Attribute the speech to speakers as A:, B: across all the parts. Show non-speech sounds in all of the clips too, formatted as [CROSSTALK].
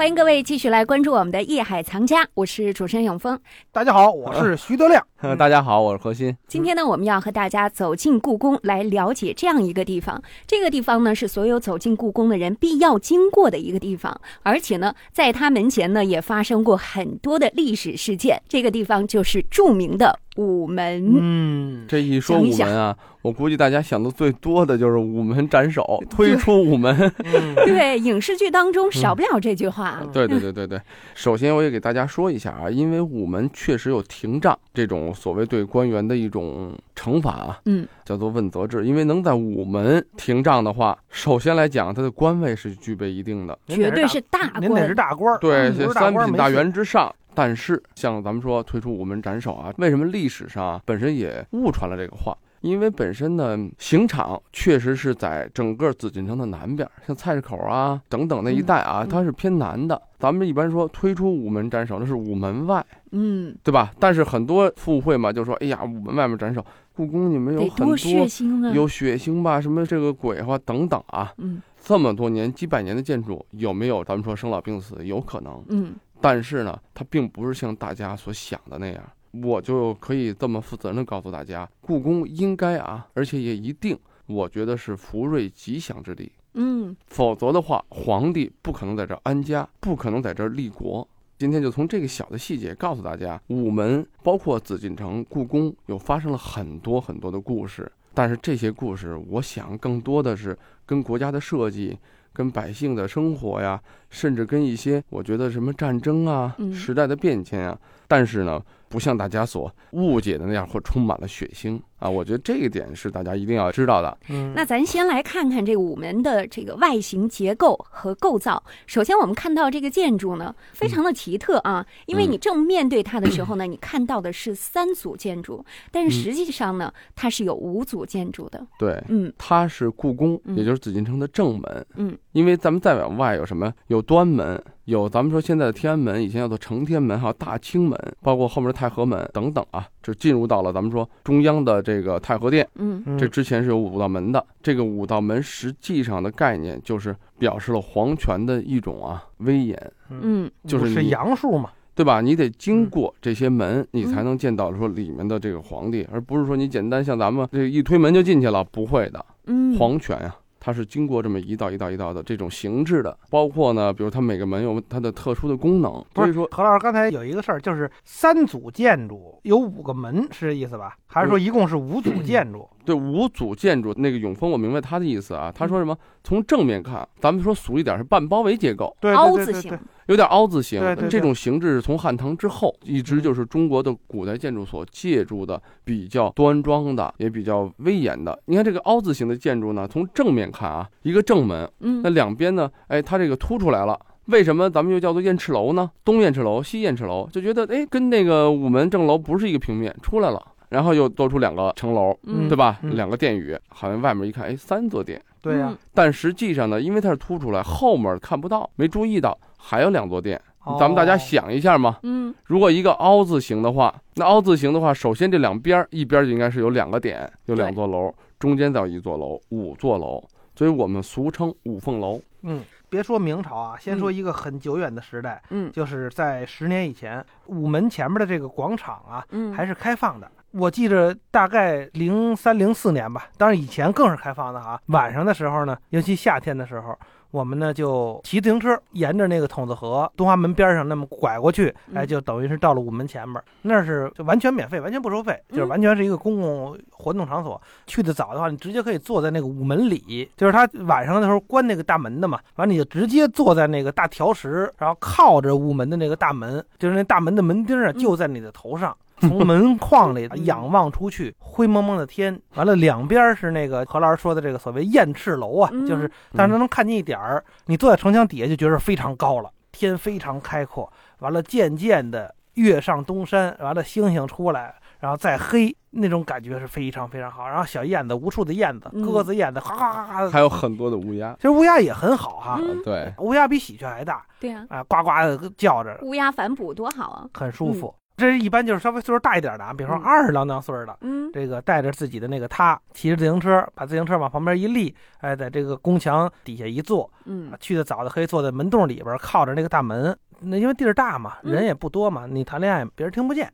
A: 欢迎各位继续来关注我们的《夜海藏家》，我是主持人永峰。
B: 大家好，我是徐德亮。
C: 呃 [LAUGHS] 大家好，我是何鑫。
A: 今天呢，我们要和大家走进故宫，来了解这样一个地方。这个地方呢，是所有走进故宫的人必要经过的一个地方，而且呢，在它门前呢，也发生过很多的历史事件。这个地方就是著名的午门。
B: 嗯，
C: 这一说午门啊，我估计大家想的最多的就是午门斩首，推出午门。
A: 对，影视剧当中少不了这句话。
C: 对对对对对，首先我也给大家说一下啊，因为午门确实有廷杖这种所谓对官员的一种惩罚啊，
A: 嗯，
C: 叫做问责制。因为能在午门廷杖的话，首先来讲，他的官位是具备一定的，
A: 绝对是大
B: 您得是
A: 官。
B: 大官，
C: 对，
B: 不
C: 这三品大员之上。但是像咱们说推出午门斩首啊，为什么历史上啊本身也误传了这个话？因为本身呢，刑场确实是在整个紫禁城的南边，像菜市口啊等等那一带啊，
A: 嗯
C: 它是偏南的。咱们一般说推出午门斩首，那是午门外，
A: 嗯，
C: 对吧？但是很多附会嘛，就说，哎呀，午门外面斩首，故宫你们有很多
A: 血腥啊！
C: 有血腥吧，什么这个鬼话等等啊，
A: 嗯
C: 这么多年几百年的建筑，有没有咱们说生老病死？有可能，
A: 嗯
C: 但是呢，它并不是像大家所想的那样。我就可以这么负责任的告诉大家，故宫应该啊，而且也一定，我觉得是福瑞吉祥之地。
A: 嗯
C: 否则的话，皇帝不可能在这儿安家，不可能在这儿立国。今天就从这个小的细节告诉大家，午门包括紫禁城、故宫有发生了很多很多的故事，但是这些故事，我想更多的是跟国家的设计、跟百姓的生活呀，甚至跟一些我觉得什么战争啊
A: 嗯、
C: 时代的变迁啊，但是呢，不像大家所误解的那样，会充满了血腥啊。我觉得这一点是大家一定要知道的。
B: 嗯，
A: 那咱先来看看这个午门的这个外形结构和构造。首先，我们看到这个建筑呢，非常的奇特啊，因为你正面对它的时候呢，你看到的是三组建筑，但是实际上呢，它是有五组建筑的。
C: 对，
A: 嗯
C: 它是故宫，
A: 嗯
C: 也就是紫禁城的正门。
A: 嗯，
C: 因为咱们再往外有什么？有端门，有咱们说现在的天安门，以前叫做承天门，还有大清门，包括后面的太和门等等啊，就进入到了咱们说中央的这个太和殿。
A: 嗯。
B: 嗯。
C: 这之前是有五道门的，这个五道门实际上的概念就是表示了皇权的一种啊威严，
A: 嗯。
B: 是
C: 就是是
B: 阳数嘛，
C: 对吧？你得经
B: 嗯
C: 过这些门，你才能见到说里面的这个皇帝，而不是说你简单像咱们这一推门就进去了，不会的。
A: 嗯，
C: 皇权呀、它是经过这么一道一道一道的这种形制的，包括呢，比如它每个门有它的特殊的功能，所以说
B: 何老师刚才有一个事儿，就是三组建筑有五个门，是这意思吧？还是说一共是五组 [CLEARS THROAT] 建筑？
C: 对五组建筑那个永丰，我明白他的意思啊。他说什么？从正面看，咱们说俗一点是半包围结构，
B: 对，
A: 凹字形
C: 有点凹字形。这种形制是从汉唐之后一直就是中国的古代建筑所借助的比较端庄的，也比较威严的。你看这个凹字形的建筑呢，从正面看啊，一个正门，
A: 嗯
C: 那两边呢，哎，它这个凸出来了。为什么咱们又叫做雁翅楼呢？东雁翅楼、西雁翅楼，就觉得哎，跟那个午门正楼不是一个平面出来了，然后又多出两个城楼，
A: 嗯
C: 对吧？
B: 嗯
C: 两个殿宇，好像外面一看，哎，三座殿。
B: 对呀。
C: 但实际上呢，因为它是凸出来，后面看不到，没注意到还有两座殿。咱们大家
B: 哦，
C: 想一下嘛，
A: 嗯
C: 如果一个凹字形的话，那凹字形的话，首先这两边一边就应该是有两个点，有两座楼，中间再有一座楼，五座楼，所以我们俗称五凤楼。
B: 嗯，别说明朝啊，先说一个很久远的时代，
A: 嗯
B: 就是在十年以前，午门前面的这个广场啊，
A: 嗯，
B: 还是开放的。我记着大概零三零四年吧，当然以前更是开放的哈。晚上的时候呢，尤其夏天的时候，我们呢就骑自行车沿着那个筒子河东华门边上那么拐过去，
A: 嗯
B: 哎，就等于是到了午门前面，那是就完全免费，完全不收费，就是
A: 嗯
B: 完全是一个公共活动场所。去的早的话，你直接可以坐在那个午门里，就是他晚上的时候关那个大门的嘛，完了你就直接坐在那个大条石，然后靠着午门的那个大门，就是那大门的门钉啊，
A: 嗯
B: 就在你的头上。从门框里 [LAUGHS] 仰望出去，灰蒙蒙的天，完了两边是那个何老师说的这个所谓雁翅楼啊，
A: 嗯
B: 就是但是能看见一点儿，你坐在城墙底下就觉得非常高了，天非常开阔，完了渐渐的月上东山，完了星星出来，然后再黑，那种感觉是非常非常好。然后小燕子，无数的燕子，
A: 嗯
B: 鸽子、燕子，哈哈哈哈。
C: 还有很多的乌鸦。
B: 其实乌鸦也很好哈，
A: 嗯
C: 对，
B: 乌鸦比喜鹊还大
A: 对啊，
B: 啊，呱呱的叫着，
A: 乌鸦反哺多好啊！
B: 很舒服。这一般就是稍微岁数大一点的啊，比如说
A: 嗯
B: 二十郎当岁的，
A: 嗯
B: 这个带着自己的那个他，骑着自行车，把自行车往旁边一立，哎，在这个宫墙底下一坐，
A: 嗯
B: 啊去的早的可以坐在门洞里边，靠着那个大门。那因为地儿大嘛，
A: 嗯
B: 人也不多嘛，你谈恋爱别人听不见。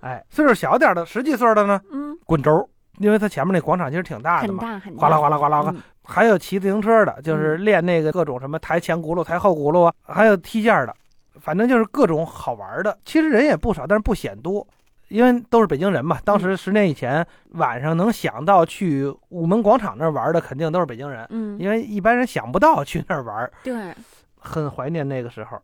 B: 哎，岁数小点的，十几岁的呢，
A: 嗯，
B: 滚轴，因为他前面那广场其实挺大的嘛，
A: 很大很大，
B: 哗啦哗啦哗啦哗。
A: 嗯
B: 还有骑自行车的，就是练那个各种什么抬前轱辘、抬后轱辘啊，还有踢毽儿的，反正就是各种好玩的。其实人也不少，但是不显多，因为都是北京人嘛。当时十年以前，晚上能想到去午门广场那儿玩的，肯定都是北京人，
A: 嗯，
B: 因为一般人想不到去那儿玩，
A: 对，
B: 很怀念那个时候。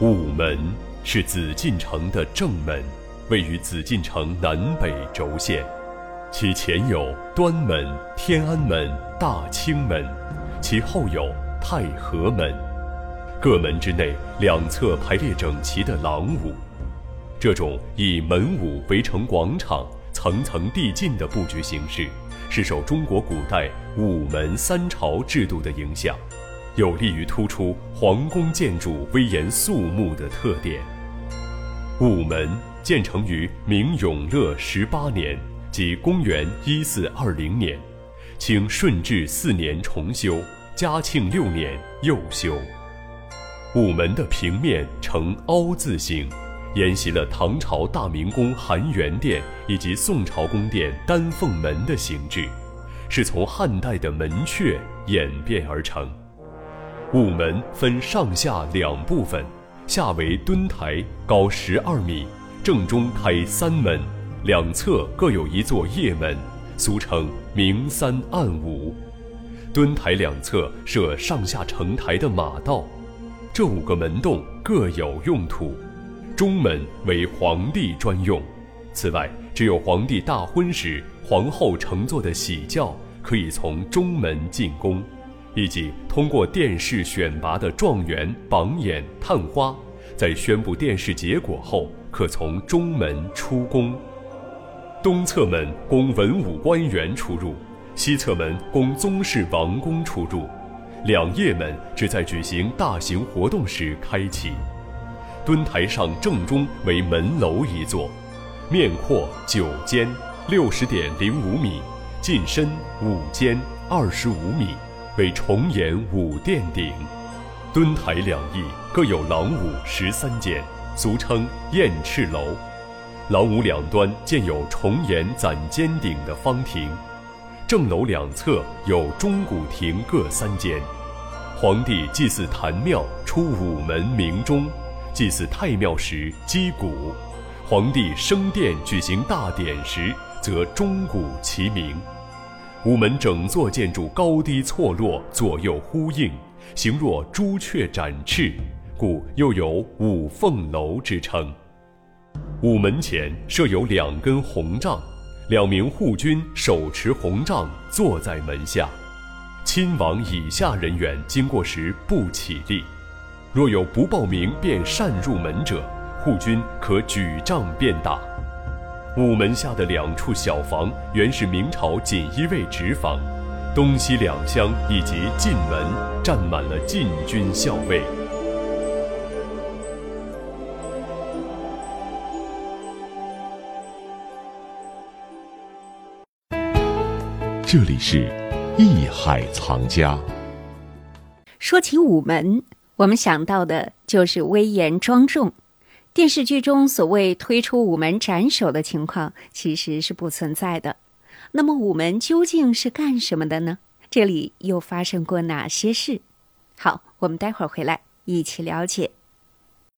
D: 午门是紫禁城的正门，位于紫禁城南北轴线，其前有端门、天安门、大清门，其后有太和门。各门之内两侧排列整齐的廊庑，这种以门庑围成广场、层层递进的布局形式，是受中国古代午门三朝制度的影响。有利于突出皇宫建筑威严肃穆的特点。午门建成于明永乐十八年，即公元一四二零年，清顺治四年重修，嘉庆六年又修。午门的平面呈凹字形，沿袭了唐朝大明宫含元殿以及宋朝宫殿丹凤门的形制，是从汉代的门阙演变而成。午门分上下两部分，下为墩台，高十二米，正中开三门，两侧各有一座掖门，俗称明三暗五。墩台两侧设上下承台的马道，这五个门洞各有用途。中门为皇帝专用，此外，只有皇帝大婚时皇后乘坐的喜轿可以从中门进宫。以及通过殿试选拔的状元、榜眼、探花，在宣布殿试结果后，可从中门出宫。东侧门供文武官员出入，西侧门供宗室王公出入。两掖门只在举行大型活动时开启。墩台上正中为门楼一座，面阔九间，六十点零五米，进深五间，二十五米。为重檐五殿顶，墩台两翼各有廊庑十三间，俗称燕翅楼。廊庑两端建有重檐攒尖顶的方亭，正楼两侧有钟鼓亭各三间。皇帝祭祀坛庙出午门鸣钟，祭祀太庙时击鼓，皇帝升殿举行大典时则钟鼓齐鸣。午门整座建筑高低错落，左右呼应，形若朱雀展翅，故又有五凤楼之称。午门前设有两根红杖，两名护军手持红杖坐在门下，亲王以下人员经过时不起立。若有不报名便擅入门者，护军可举杖便打。午门下的两处小房原是明朝锦衣卫直房，东西两厢以及进门站满了禁军校尉。
E: 这里是艺海藏家。
A: 说起午门，我们想到的就是威严庄重。电视剧中所谓推出午门斩首的情况，其实是不存在的。那么午门究竟是干什么的呢？这里又发生过哪些事？好，我们待会儿回来一起了解。